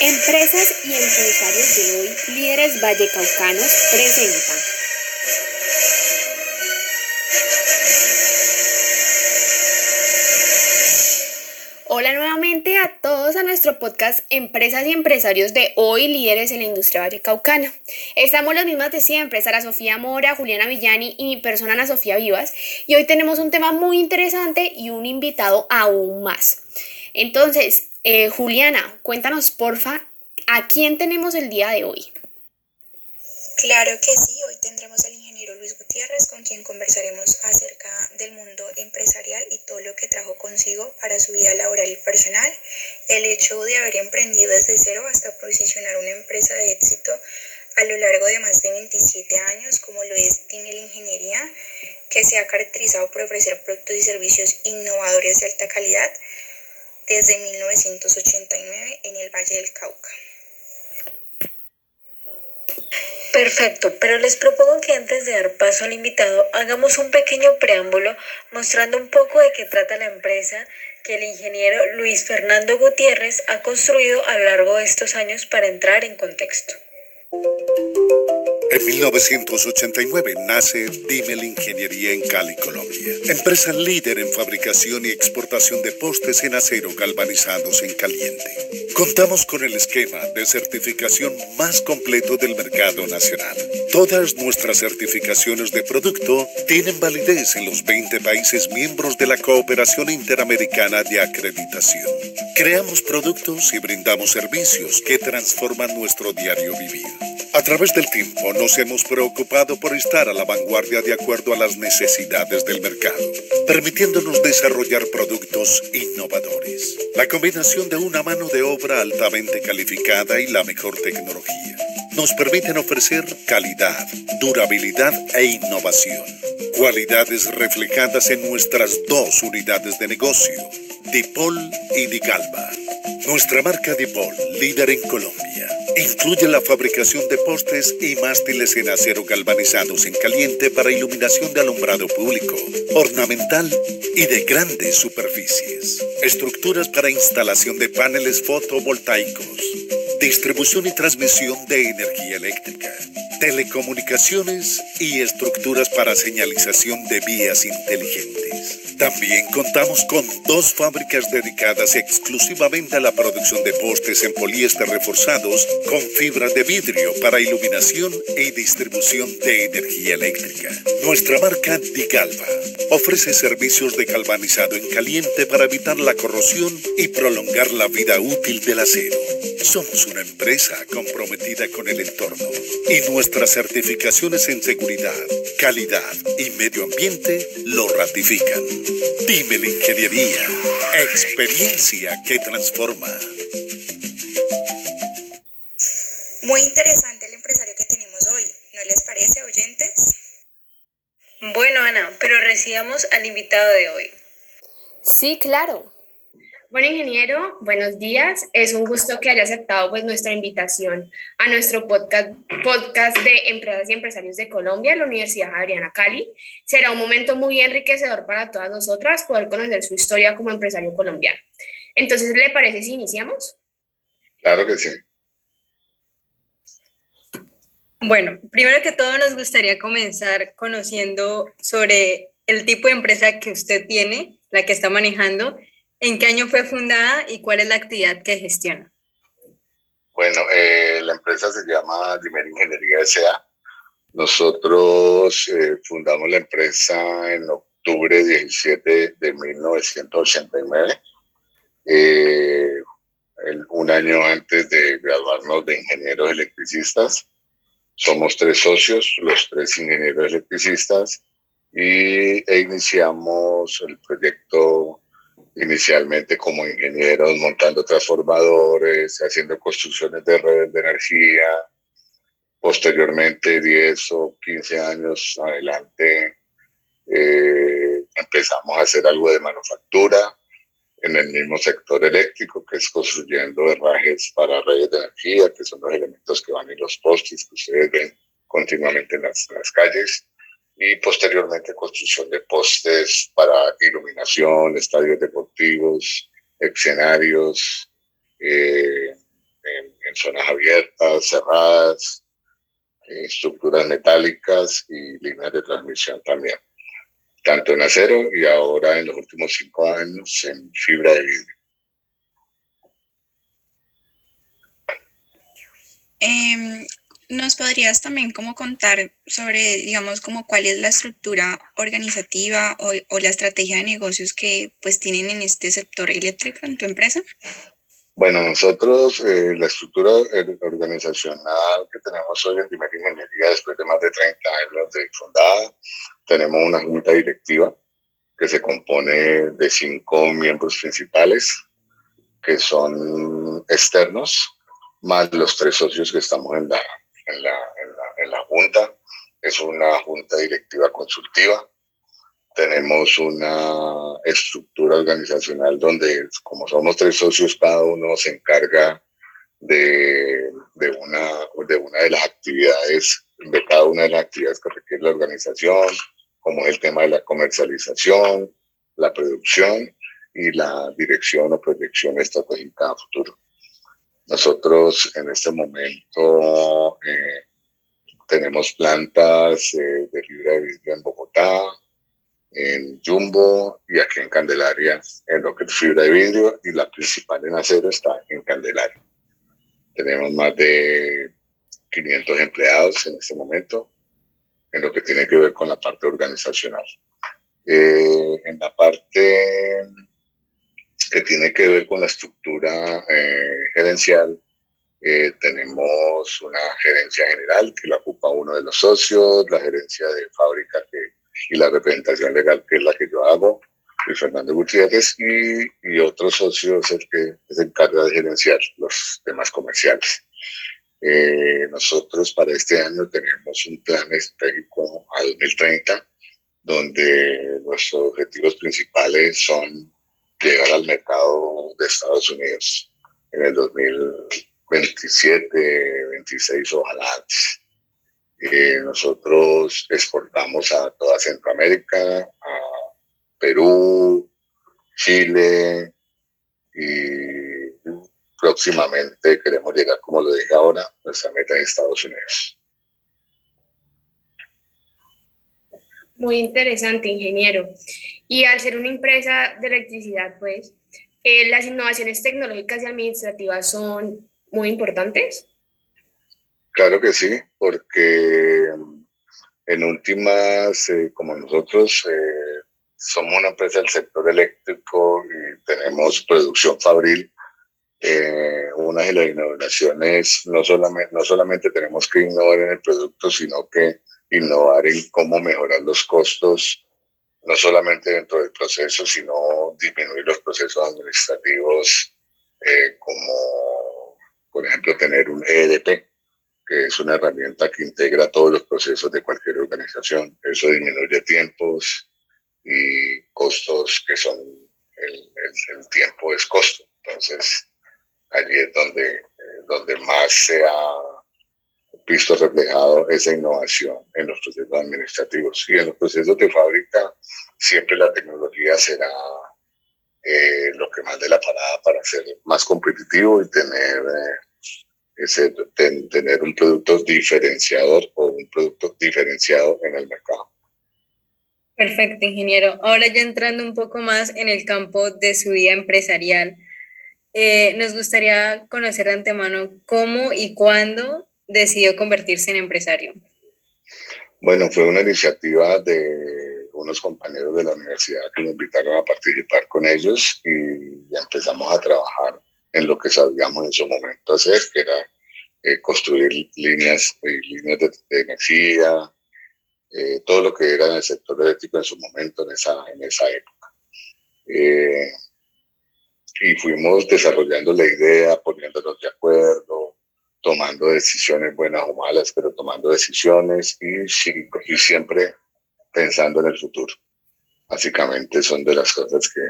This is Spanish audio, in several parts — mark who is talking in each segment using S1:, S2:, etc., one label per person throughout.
S1: Empresas y empresarios de hoy, líderes vallecaucanos, presentan. A nuestro podcast Empresas y Empresarios de hoy, líderes en la industria vallecaucana. Estamos las mismas de siempre, Sara Sofía Mora, Juliana Villani y mi persona Ana Sofía Vivas, y hoy tenemos un tema muy interesante y un invitado aún más. Entonces, eh, Juliana, cuéntanos porfa, ¿a quién tenemos el día de hoy?
S2: Claro que sí, hoy tendremos ingeniero Luis Gutiérrez con quien conversaremos acerca del mundo empresarial y todo lo que trajo consigo para su vida laboral y personal, el hecho de haber emprendido desde cero hasta posicionar una empresa de éxito a lo largo de más de 27 años, como lo es Tinel Ingeniería, que se ha caracterizado por ofrecer productos y servicios innovadores de alta calidad desde 1989 en el Valle del Cauca.
S3: Perfecto, pero les propongo que antes de dar paso al invitado hagamos un pequeño preámbulo mostrando un poco de qué trata la empresa que el ingeniero Luis Fernando Gutiérrez ha construido a lo largo de estos años para entrar en contexto.
S4: En 1989 nace Dimel Ingeniería en Cali, Colombia. Empresa líder en fabricación y exportación de postes en acero galvanizados en caliente. Contamos con el esquema de certificación más completo del mercado nacional. Todas nuestras certificaciones de producto tienen validez en los 20 países miembros de la Cooperación Interamericana de Acreditación. Creamos productos y brindamos servicios que transforman nuestro diario vivir. A través del tiempo nos hemos preocupado por estar a la vanguardia de acuerdo a las necesidades del mercado, permitiéndonos desarrollar productos innovadores. La combinación de una mano de obra altamente calificada y la mejor tecnología nos permiten ofrecer calidad, durabilidad e innovación. Cualidades reflejadas en nuestras dos unidades de negocio, Dipol y Digalba. Nuestra marca Dipol, líder en Colombia Incluye la fabricación de postes y mástiles en acero galvanizados en caliente para iluminación de alumbrado público, ornamental y de grandes superficies. Estructuras para instalación de paneles fotovoltaicos. Distribución y transmisión de energía eléctrica. Telecomunicaciones y estructuras para señalización de vías inteligentes. También contamos con dos fábricas dedicadas exclusivamente a la producción de postes en poliéster reforzados con fibra de vidrio para iluminación y distribución de energía eléctrica. Nuestra marca Digalva ofrece servicios de galvanizado en caliente para evitar la corrosión y prolongar la vida útil del acero. Somos una empresa comprometida con el entorno y nuestras certificaciones en seguridad, calidad y medio ambiente lo ratifican. Dime la ingeniería, experiencia que transforma.
S2: Muy interesante el empresario que tenemos hoy, ¿no les parece, oyentes?
S3: Bueno, Ana, pero recibamos al invitado de hoy.
S1: Sí, claro. Bueno, ingeniero, buenos días. Es un gusto que haya aceptado pues, nuestra invitación a nuestro podcast, podcast de Empresas y Empresarios de Colombia, la Universidad Adriana Cali. Será un momento muy enriquecedor para todas nosotras poder conocer su historia como empresario colombiano. Entonces, ¿le parece si iniciamos?
S5: Claro que sí.
S3: Bueno, primero que todo nos gustaría comenzar conociendo sobre el tipo de empresa que usted tiene, la que está manejando, ¿En qué año fue fundada y cuál es la actividad que gestiona?
S5: Bueno, eh, la empresa se llama Dimer Ingeniería S.A. Nosotros eh, fundamos la empresa en octubre 17 de 1989, eh, un año antes de graduarnos de ingenieros electricistas. Somos tres socios, los tres ingenieros electricistas, y e iniciamos el proyecto inicialmente como ingenieros montando transformadores, haciendo construcciones de redes de energía. Posteriormente, 10 o 15 años adelante, eh, empezamos a hacer algo de manufactura en el mismo sector eléctrico, que es construyendo herrajes para redes de energía, que son los elementos que van en los postes que ustedes ven continuamente en las, en las calles. Y posteriormente construcción de postes para iluminación, estadios deportivos, escenarios eh, en, zonas abiertas, cerradas, estructuras metálicas y líneas de transmisión también, tanto en acero y ahora en los últimos cinco años en fibra de vidrio.
S2: Eh, ¿Nos podrías también como contar sobre, digamos, como cuál es la estructura organizativa o, la estrategia de negocios que pues tienen en este sector eléctrico en tu empresa?
S5: Bueno, nosotros eh, la estructura organizacional que tenemos hoy en Primera Ingeniería, después de más de 30 años de fundada, tenemos una junta directiva que se compone de cinco miembros principales que son externos, más los tres socios que estamos en la, en la, en la, Junta. Es una Junta Directiva Consultiva. Tenemos una estructura organizacional donde, como somos tres socios, cada uno se encarga de, de, una, de una de las actividades, de cada una de las actividades que requiere la organización, como es el tema de la comercialización, la producción y la dirección o proyección estratégica a futuro. Nosotros en este momento eh, tenemos plantas eh, de fibra de vidrio en Bogotá, en Jumbo y aquí en Candelaria, en lo que es fibra de vidrio y la principal en acero está en Candelaria. Tenemos más de 500 empleados en este momento en lo que tiene que ver con la parte organizacional. Eh, en la parte que tiene que ver con la estructura eh, gerencial. Eh, tenemos una gerencia general que la ocupa uno de los socios, la gerencia de fábrica que, y la representación legal que es la que yo hago, y Fernando Gutiérrez, y, y otro socio es el que se encarga de gerenciar los temas comerciales. Eh, nosotros para este año tenemos un plan estratégico al 2030, donde nuestros objetivos principales son llegar al mercado de Estados Unidos en el 2027, 26, ojalá antes. Eh, nosotros exportamos a toda Centroamérica, a Perú, Chile y próximamente queremos llegar, como lo dije ahora, nuestra meta en Estados Unidos.
S1: Muy interesante, ingeniero. Y al ser una empresa de electricidad, pues, eh, las innovaciones tecnológicas y administrativas son muy importantes.
S5: Claro que sí, porque en últimas, eh, como nosotros eh, somos una empresa del sector eléctrico y tenemos producción fabril, una de las innovaciones no solamente, no solamente tenemos que innovar en el producto, sino que innovar en cómo mejorar los costos, no solamente dentro del proceso, sino disminuir los procesos administrativos, eh, como por ejemplo tener un EDP, que es una herramienta que integra todos los procesos de cualquier organización. Eso disminuye tiempos y costos que son el, el, tiempo es costo. Entonces, allí es donde, eh, donde más se ha visto reflejado esa innovación en los procesos administrativos. Y en los procesos de fábrica siempre la tecnología será eh, lo que más de la parada para ser más competitivo y tener, eh, ese, tener un producto diferenciador o un producto diferenciado en el mercado.
S3: Perfecto, ingeniero. Ahora ya entrando un poco más en el campo de su vida empresarial, eh, nos gustaría conocer de antemano cómo y cuándo decidió convertirse en empresario?
S5: Bueno, fue una iniciativa de unos compañeros de la universidad que me invitaron a participar con ellos y empezamos a trabajar en lo que sabíamos en su momento hacer, que era eh, construir líneas, eh, líneas de, energía, eh, todo lo que era en el sector eléctrico en su momento, en esa, en esa época. y fuimos desarrollando la idea, poniéndonos de acuerdo, tomando decisiones buenas o malas, pero tomando decisiones y, y siempre pensando en el futuro. Básicamente son de las cosas que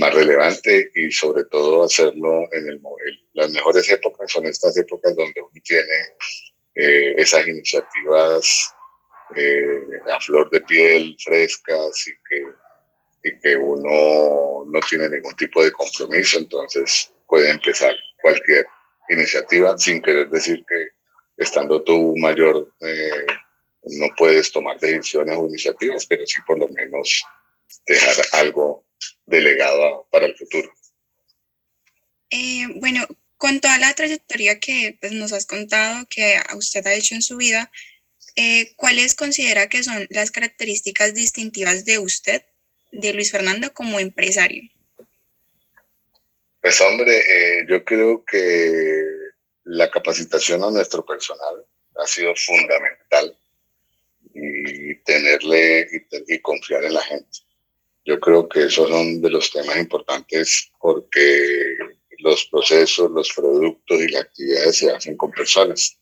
S5: más relevante y sobre todo hacerlo en el, las mejores épocas son estas épocas donde uno tiene eh, esas iniciativas eh, a flor de piel, frescas y que, y que uno no tiene ningún tipo de compromiso, entonces puede empezar cualquier iniciativa sin querer decir que estando tú mayor eh, no puedes tomar decisiones o iniciativas, pero sí por lo menos dejar algo delegado para el futuro.
S2: Eh, bueno, con toda la trayectoria que pues, nos has contado, que usted ha hecho en su vida, eh, ¿cuáles considera que son las características distintivas de usted, de Luis Fernando, como empresario?
S5: Pues hombre, eh, yo creo que la capacitación a nuestro personal ha sido fundamental y tenerle y, confiar en la gente. Yo creo que esos son de los temas importantes porque los procesos, los productos y las actividades se hacen con personas.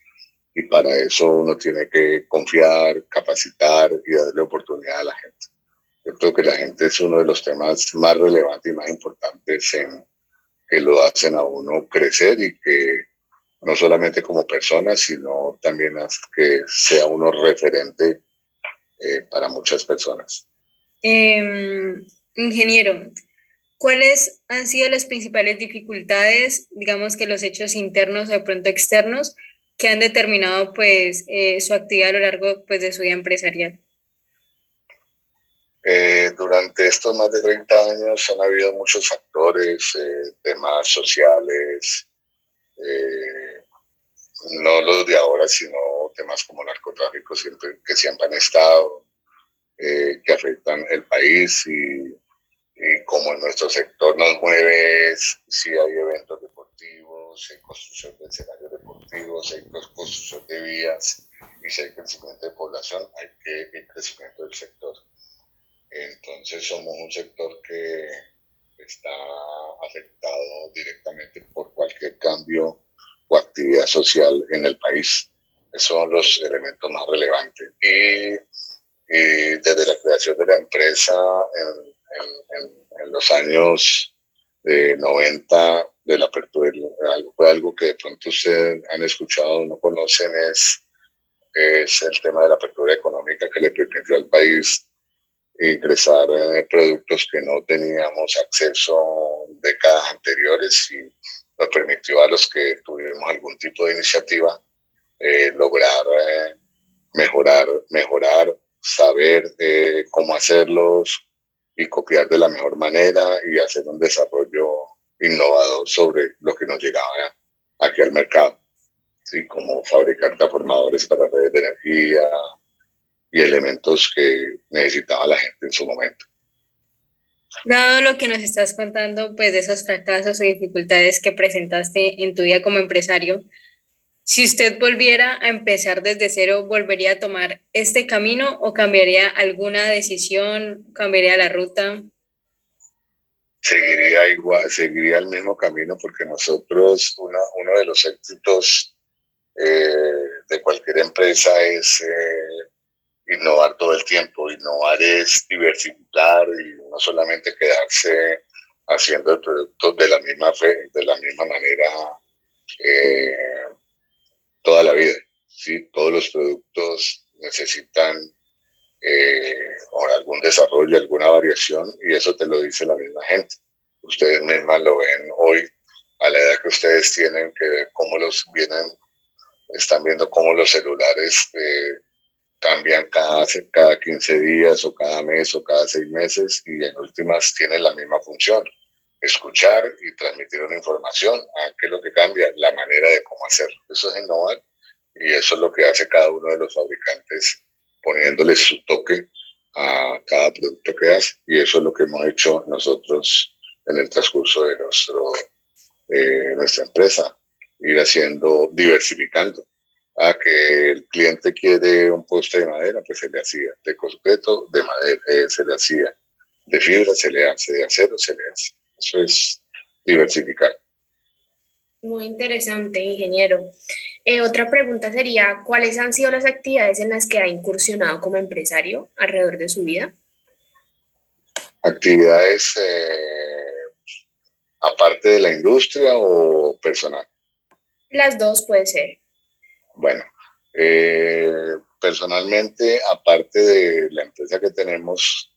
S5: Y para eso uno tiene que confiar, capacitar y darle oportunidad a la gente. Yo creo que la gente es uno de los temas más relevantes y más importantes en que lo hacen a uno crecer y que no solamente como persona, sino también que sea uno referente eh, para muchas personas.
S3: Em, ingeniero, ¿cuáles han sido las principales dificultades, digamos que los hechos internos o de pronto externos, que han determinado pues eh, su actividad a lo largo pues, de su vida empresarial?
S5: Eh, durante estos más de 30 años han habido muchos factores, temas sociales, no los de ahora, sino temas como narcotráfico que siempre han estado, eh, que afectan el país y, como en nuestro sector nos mueve si hay eventos deportivos, hay construcción de escenarios deportivos, hay construcción de vías y si hay crecimiento de población, hay que crecimiento del sector. Entonces somos un sector que está afectado directamente por cualquier cambio o actividad social en el país. Esos son los elementos más relevantes. Y, desde la creación de la empresa en, los años de 90 de la apertura, algo, algo que de pronto ustedes han escuchado o no conocen, es, es el tema de la apertura económica que le permitió al país ingresar eh, productos que no teníamos acceso décadas anteriores y nos permitió a los que tuvimos algún tipo de iniciativa eh, lograr eh, mejorar, mejorar, saber eh, cómo hacerlos y copiar de la mejor manera y hacer un desarrollo innovador sobre lo que nos llegaba aquí al mercado, ¿sí? como fabricar transformadores para redes de energía y elementos que necesitaba la gente en su momento.
S3: Dado lo que nos estás contando, pues de esos fracasos y dificultades que presentaste en tu vida como empresario, si usted volviera a empezar desde cero, ¿volvería a tomar este camino o cambiaría alguna decisión, cambiaría la ruta?
S5: Seguiría igual, seguiría el mismo camino porque nosotros, uno, uno de los éxitos eh, de cualquier empresa es eh, innovar todo el tiempo. Innovar es diversificar y no solamente quedarse haciendo productos de la misma fe, de la misma manera eh, toda la vida. ¿sí? Todos los productos necesitan eh, algún desarrollo, alguna variación y eso te lo dice la misma gente. Ustedes mismas lo ven hoy a la edad que ustedes tienen, que cómo los vienen, están viendo cómo los celulares eh, cambian cada, cada 15 días o cada mes o cada seis meses y en últimas tienen la misma función, escuchar y transmitir una información. ¿A ¿Qué es lo que cambia? La manera de cómo hacerlo. Eso es innovar y eso es lo que hace cada uno de los fabricantes poniéndole su toque a cada producto que hace y eso es lo que hemos hecho nosotros en el transcurso de nuestro, eh, nuestra empresa, ir haciendo, diversificando a que el cliente quiere un poste de madera, pues se le hacía, de concreto, de madera, eh, se le hacía, de fibra se le hace, de acero se le hace. Eso es diversificar.
S1: Muy interesante, ingeniero. Eh, otra pregunta sería, ¿cuáles han sido las actividades en las que ha incursionado como empresario alrededor de su vida?
S5: Actividades eh, aparte de la industria o personal.
S1: Las dos puede ser.
S5: Bueno, eh, personalmente, aparte de la empresa que tenemos,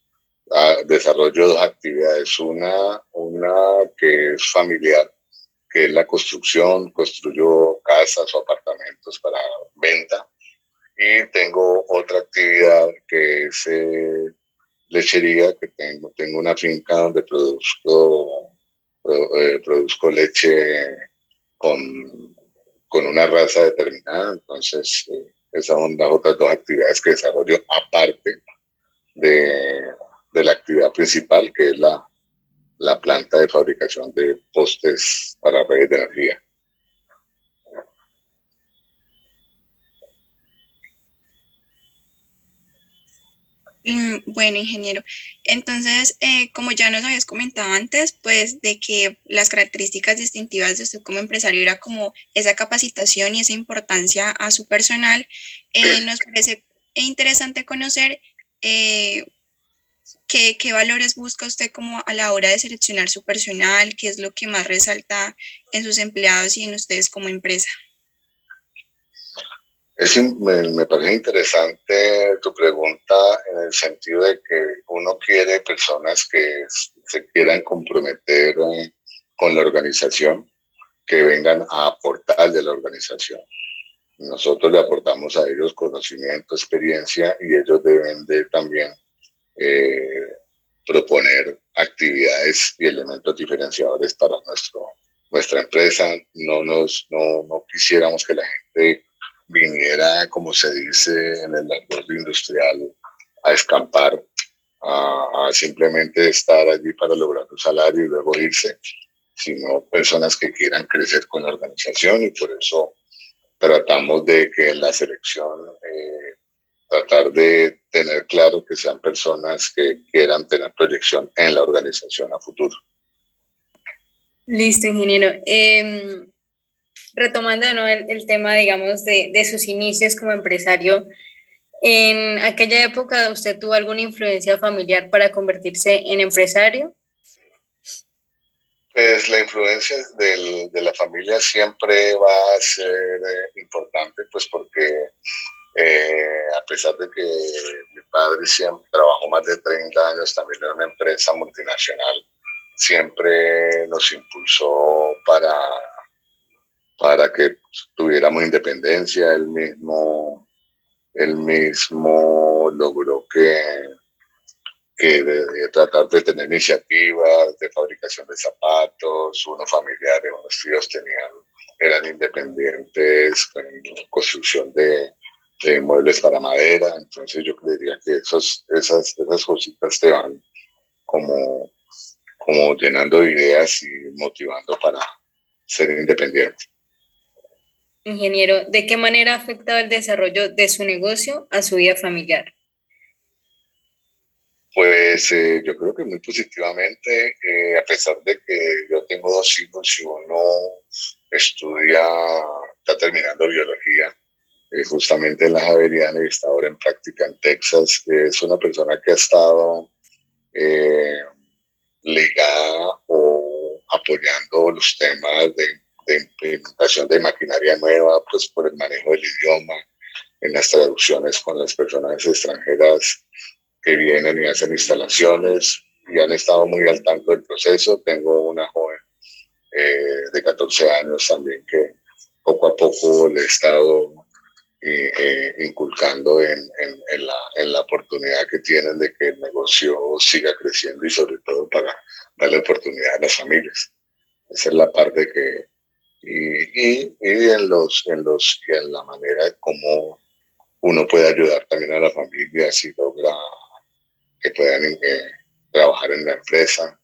S5: ah, desarrollo dos actividades. Una, una que es familiar, que es la construcción, construyo casas o apartamentos para venta. Y tengo otra actividad que es eh, lechería, que tengo, tengo una finca donde produzco, eh, produzco leche con, con una raza determinada. Entonces, eh, esas son las otras dos actividades que desarrollo aparte de, de la actividad principal, que es la, la planta de fabricación de postes para redes de energía.
S2: Bueno, ingeniero. Entonces, eh, como ya nos habías comentado antes, pues de que las características distintivas de usted como empresario era como esa capacitación y esa importancia a su personal, eh, nos parece interesante conocer eh, qué, qué valores busca usted como a la hora de seleccionar su personal, qué es lo que más resalta en sus empleados y en ustedes como empresa.
S5: Es, me, parece interesante tu pregunta en el sentido de que uno quiere personas que se quieran comprometer eh, con la organización, que vengan a aportar de la organización. Nosotros le aportamos a ellos conocimiento, experiencia y ellos deben de también eh, proponer actividades y elementos diferenciadores para nuestro, nuestra empresa. No, nos, no, no quisiéramos que la gente viniera, como se dice en el acuerdo industrial, a escampar, a, simplemente estar allí para lograr un salario y luego irse, sino personas que quieran crecer con la organización y por eso tratamos de que en la selección eh, tratar de tener claro que sean personas que quieran tener proyección en la organización a futuro.
S3: Listo, ingeniero. Eh, retomando ¿no? el, tema, digamos, de, sus inicios como empresario, ¿en aquella época usted tuvo alguna influencia familiar para convertirse en empresario?
S5: Pues la influencia de la familia siempre va a ser eh, importante, pues porque eh, a pesar de que mi padre siempre trabajó más de 30 años también en una empresa multinacional, siempre nos impulsó para para que tuviéramos independencia. Él mismo, él mismo logró que, que tratar de tener iniciativas de fabricación de zapatos, unos familiares, unos tíos tenían, eran independientes en construcción de, muebles para madera. Entonces yo creería que esos, esas, esas cositas te van como, como llenando de ideas y motivando para ser independiente.
S3: Ingeniero, ¿de qué manera ha afectado el desarrollo de su negocio a su vida familiar?
S5: Pues eh, yo creo que muy positivamente, eh, a pesar de que yo tengo dos hijos y uno estudia, está terminando biología, eh, justamente en la Javeriana y está ahora en práctica en Texas, es una persona que ha estado ligada o apoyando los temas de de implementación de maquinaria nueva, pues por el manejo del idioma, en las traducciones con las personas extranjeras que vienen y hacen instalaciones y han estado muy al tanto del proceso. Tengo una joven eh, de 14 años también que poco a poco le he estado eh, eh, inculcando en, en, en, la, en la oportunidad que tienen de que el negocio siga creciendo y sobre todo para darle oportunidad a las familias. Esa es la parte que, y, y, en, los, en, los, en la manera como uno puede ayudar también a la familia si logra que puedan eh, trabajar en la empresa.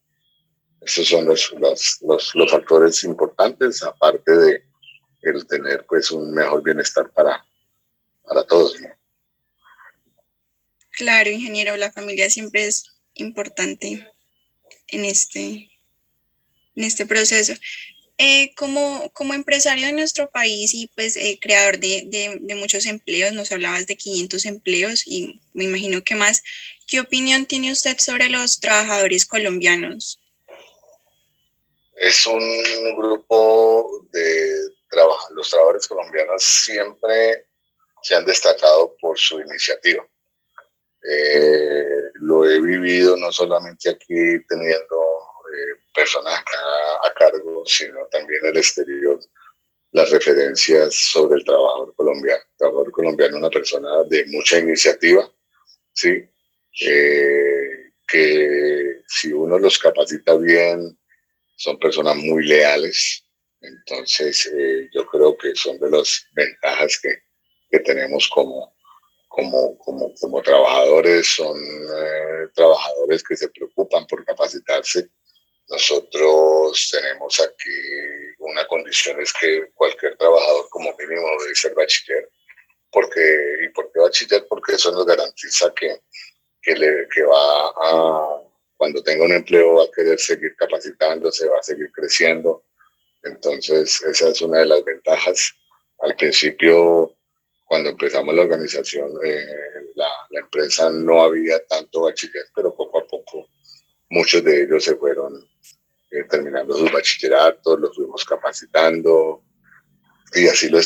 S5: Esos son los, los, los, factores importantes, aparte de el tener pues un mejor bienestar para, para todos.
S2: Claro, ingeniero, la familia siempre es importante en este, en este proceso. Eh, como, como empresario de nuestro país y pues eh, creador de, de, muchos empleos, nos hablabas de 500 empleos y me imagino que más, ¿qué opinión tiene usted sobre los trabajadores colombianos?
S5: Es un grupo de los trabajadores colombianos siempre se han destacado por su iniciativa. Eh, lo he vivido no solamente aquí teniendo personas a, cargo, sino también el exterior, las referencias sobre el trabajador colombiano. El trabajador colombiano es una persona de mucha iniciativa, ¿sí? Eh, que si uno los capacita bien, son personas muy leales. Entonces, yo creo que son de las ventajas que, que tenemos como, como, como, como trabajadores, son eh, trabajadores que se preocupan por capacitarse. Nosotros tenemos aquí una condición, es que cualquier trabajador como mínimo debe ser bachiller. Porque, ¿Y por qué bachiller? Porque eso nos garantiza que, que, le, que va a, cuando tenga un empleo va a querer seguir capacitándose, va a seguir creciendo. Entonces, esa es una de las ventajas. Al principio cuando empezamos la organización, eh, la, la, empresa no había tanto bachiller, pero poco a poco muchos de ellos se fueron eh, terminando sus bachilleratos, los fuimos capacitando y así lo,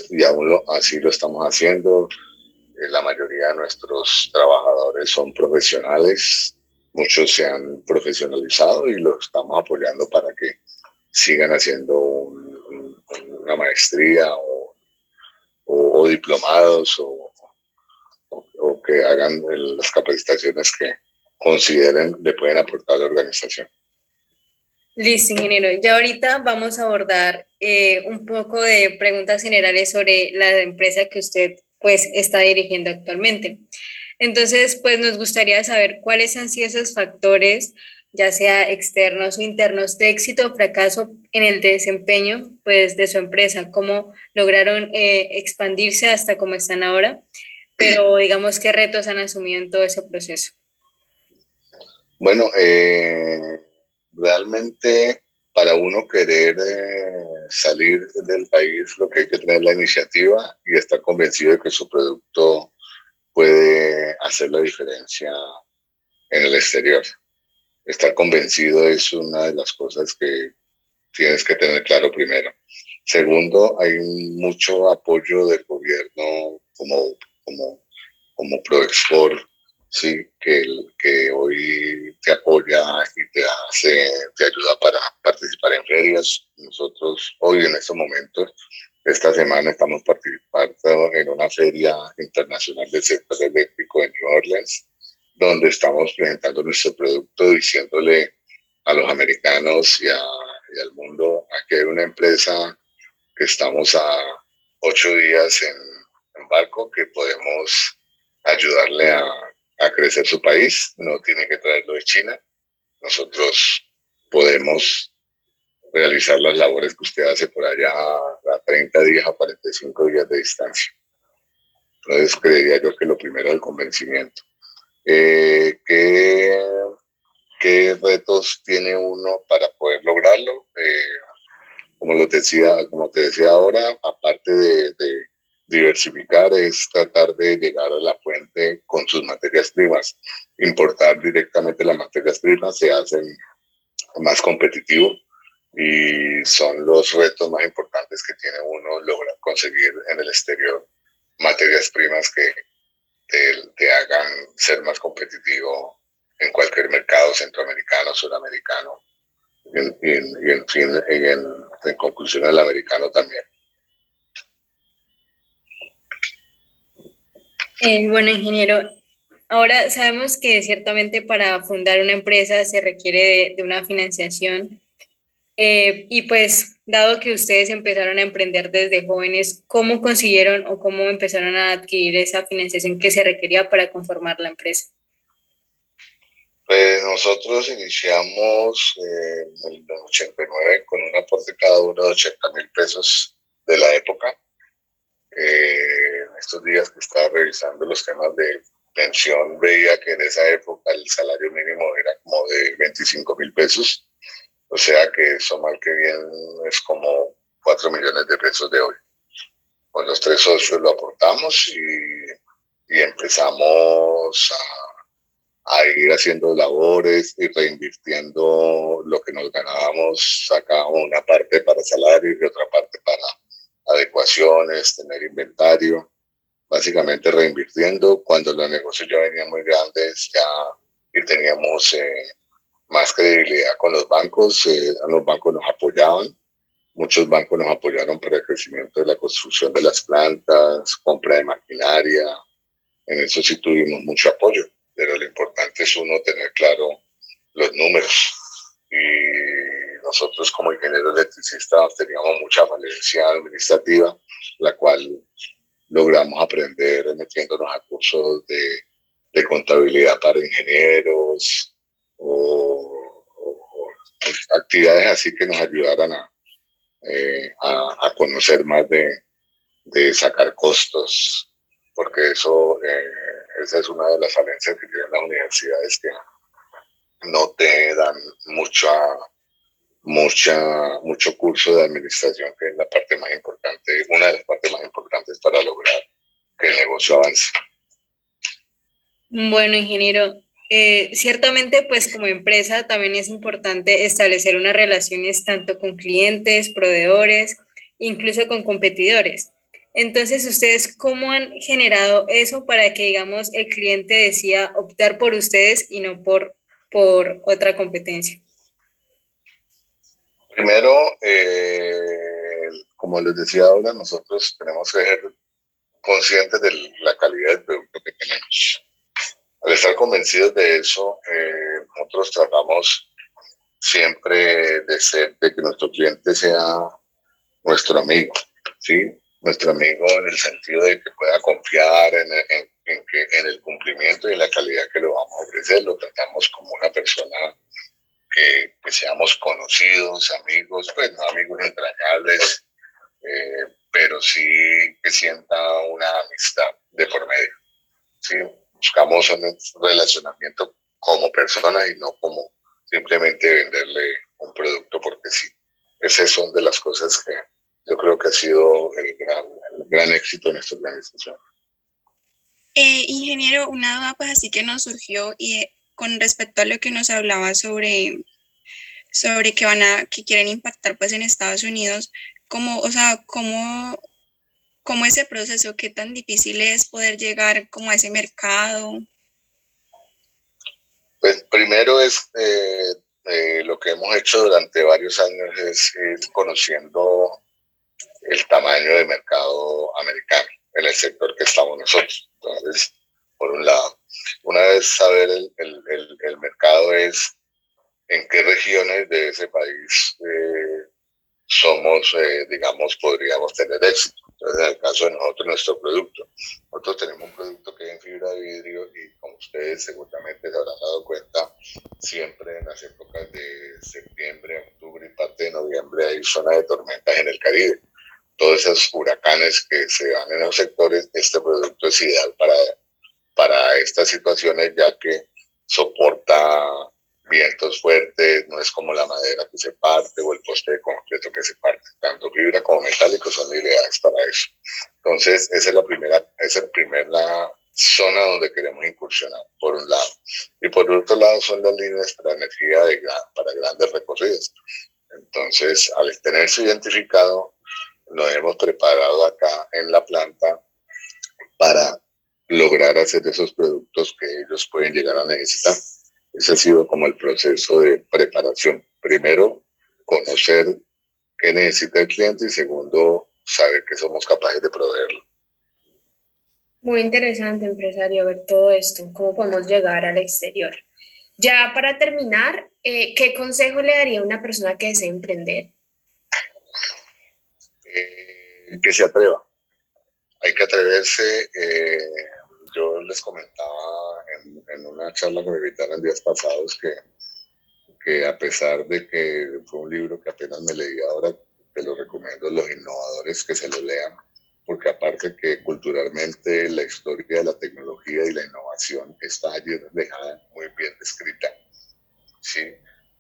S5: así lo estamos haciendo. Eh, la mayoría de nuestros trabajadores son profesionales, muchos se han profesionalizado y los estamos apoyando para que sigan haciendo una maestría o o, diplomados o, o, que hagan las capacitaciones que consideren le pueden aportar a la organización.
S3: Listo, ingeniero. Ya ahorita vamos a abordar eh, un poco de preguntas generales sobre la empresa que usted pues está dirigiendo actualmente. Entonces, pues nos gustaría saber cuáles han sido esos factores ya sea externos o internos, de éxito o fracaso en el desempeño pues, de su empresa, cómo lograron eh, expandirse hasta como están ahora, pero digamos qué retos han asumido en todo ese proceso.
S5: Bueno, eh, realmente para uno querer eh, salir del país lo que hay que tener la iniciativa y estar convencido de que su producto puede hacer la diferencia en el exterior estar convencido es una de las cosas que tienes que tener claro primero. Segundo, hay mucho apoyo del gobierno como, como, como ProExport, sí, que, que hoy te apoya y te hace, te ayuda para participar en ferias. Nosotros hoy en estos momentos, esta semana estamos participando en una feria internacional del sector eléctrico en New Orleans donde estamos presentando nuestro producto diciéndole a los americanos y, al mundo aquí hay una empresa que estamos a ocho días en, barco que podemos ayudarle a, a crecer su país, no tiene que traerlo de China. Nosotros podemos realizar las labores que usted hace por allá a 30 días, a 45 días de distancia. Entonces creería yo que lo primero es el convencimiento. Eh, ¿qué, retos tiene uno para poder lograrlo? Eh, como, lo decía, como te decía ahora, aparte de, diversificar, es tratar de llegar a la fuente con sus materias primas. Importar directamente las materias primas se hacen más competitivo y son los retos más importantes que tiene uno lograr conseguir en el exterior materias primas que, te, hagan ser más competitivo en cualquier mercado centroamericano, sudamericano y en, fin, en, conclusión el americano también.
S3: Eh, bueno, ingeniero, ahora sabemos que ciertamente para fundar una empresa se requiere de una financiación eh, y pues, dado que ustedes empezaron a emprender desde jóvenes, ¿cómo consiguieron o cómo empezaron a adquirir esa financiación que se requería para conformar la empresa?
S5: Pues nosotros iniciamos eh, en el 89 con un aporte cada uno de 80 mil pesos de la época. Estos días que estaba revisando los temas de pensión, veía que en esa época el salario mínimo era como de 25 mil pesos o sea que eso mal que bien es como 4 millones de pesos de hoy. Con los tres socios lo aportamos y, y empezamos a, a, ir haciendo labores y reinvirtiendo lo que nos ganábamos. Sacábamos una parte para salario y otra parte para adecuaciones, tener inventario. Básicamente reinvirtiendo. Cuando los negocios ya venían muy grandes, ya y teníamos eh, más credibilidad con los bancos, eh, los bancos nos apoyaban, muchos bancos nos apoyaron para el crecimiento de la construcción de las plantas, compra de maquinaria, en eso sí tuvimos mucho apoyo, pero lo importante es uno tener claro los números. Y nosotros como ingenieros electricistas teníamos mucha valencia administrativa, la cual logramos aprender metiéndonos a cursos de, de contabilidad para ingenieros o, actividades así que nos ayudaran a, eh, a, conocer más de, de, sacar costos, porque eso, eh, esa es una de las falencias que tienen las universidades que no te dan mucha, mucha, mucho curso de administración, que es la parte más importante, una de las partes más importantes para lograr que el negocio avance.
S3: Bueno, ingeniero, eh, ciertamente pues como empresa también es importante establecer unas relaciones tanto con clientes, proveedores, incluso con competidores. Entonces, ¿ustedes cómo han generado eso para que, digamos, el cliente decida optar por ustedes y no por, por otra competencia?
S5: Primero, eh, como les decía ahora, nosotros tenemos que ser conscientes de la calidad del producto que tenemos. Al estar convencidos de eso, eh, nosotros tratamos siempre de ser, de que nuestro cliente sea nuestro amigo, ¿sí? Nuestro amigo en el sentido de que pueda confiar en, en, el cumplimiento y en la calidad que le vamos a ofrecer. Lo tratamos como una persona que, que seamos conocidos, amigos, pues no amigos entrañables, eh, pero sí que sienta una amistad de por medio, ¿sí? buscamos un relacionamiento como persona y no como simplemente venderle un producto porque sí. Esas son de las cosas que yo creo que ha sido el gran, gran éxito en esta organización.
S2: Eh, ingeniero, una duda pues así que nos surgió y con respecto a lo que nos hablaba sobre, sobre que van a, que quieren impactar pues en Estados Unidos, como, o sea, cómo cómo ese proceso, qué tan difícil es poder llegar como a ese mercado.
S5: Pues primero es eh, eh, lo que hemos hecho durante varios años es conociendo el tamaño de mercado americano en el sector que estamos nosotros. Entonces, por un lado, una vez saber el, el, el, mercado es en qué regiones de ese país eh, somos, digamos, podríamos tener éxito. Entonces, en el caso de nosotros, nuestro producto. Nosotros tenemos un producto que es en fibra de vidrio y como ustedes seguramente se habrán dado cuenta, siempre en las épocas de septiembre, octubre y parte de noviembre hay zona de tormentas en el Caribe. Todos esos huracanes que se dan en los sectores, este producto es ideal para, para estas situaciones ya que soporta vientos fuertes, no es como la madera que se parte o el poste de concreto que se parte. Tanto fibra como metálico son ideales para eso. Entonces, esa es la primera, esa es la primera zona donde queremos incursionar, por un lado. Y por otro lado son las líneas para energía de, para grandes recorridos. Entonces, al tenerse identificado, nos hemos preparado acá en la planta para lograr hacer esos productos que ellos pueden llegar a necesitar. Ese ha sido como el proceso de preparación. Primero, conocer qué necesita el cliente y segundo, saber que somos capaces de proveerlo.
S1: Muy interesante, empresario, ver todo esto, cómo podemos llegar al exterior. Ya para terminar, eh, ¿qué consejo le daría a una persona que desea emprender?
S5: Eh, que se atreva. Hay que atreverse. Eh, yo les comentaba en, una charla que me invitaron días pasados que, que a pesar de que fue un libro que apenas me leí ahora, te lo recomiendo los innovadores que se lo lean, porque aparte que culturalmente la historia de la tecnología y la innovación está allí dejada muy bien descrita. ¿sí?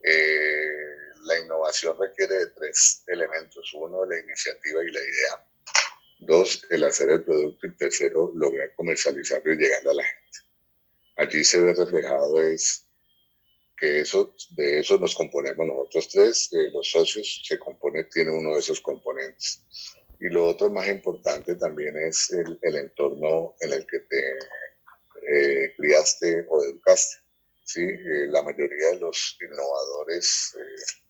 S5: Eh, la innovación requiere de tres elementos. Uno, la iniciativa y la idea. Dos, el hacer el producto. Y tercero, lograr comercializarlo y llegar a la gente. Allí se ve reflejado es que eso, de eso nos componemos nosotros tres, los socios se compone, tiene uno de esos componentes. Y lo otro más importante también es el, el entorno en el que te eh, criaste o educaste. ¿sí? Eh, la mayoría de los innovadores eh,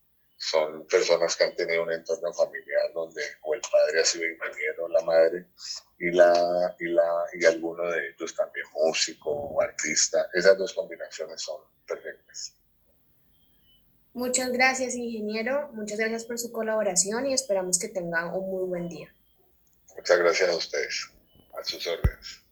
S5: son personas que han tenido un entorno familiar donde o el padre ha sido ingeniero la madre y, la, y, la, y alguno de ellos también músico o artista. Esas dos combinaciones son perfectas.
S1: Muchas gracias, ingeniero. Muchas gracias por su colaboración y esperamos que tengan un muy buen día.
S5: Muchas gracias a ustedes. A sus órdenes.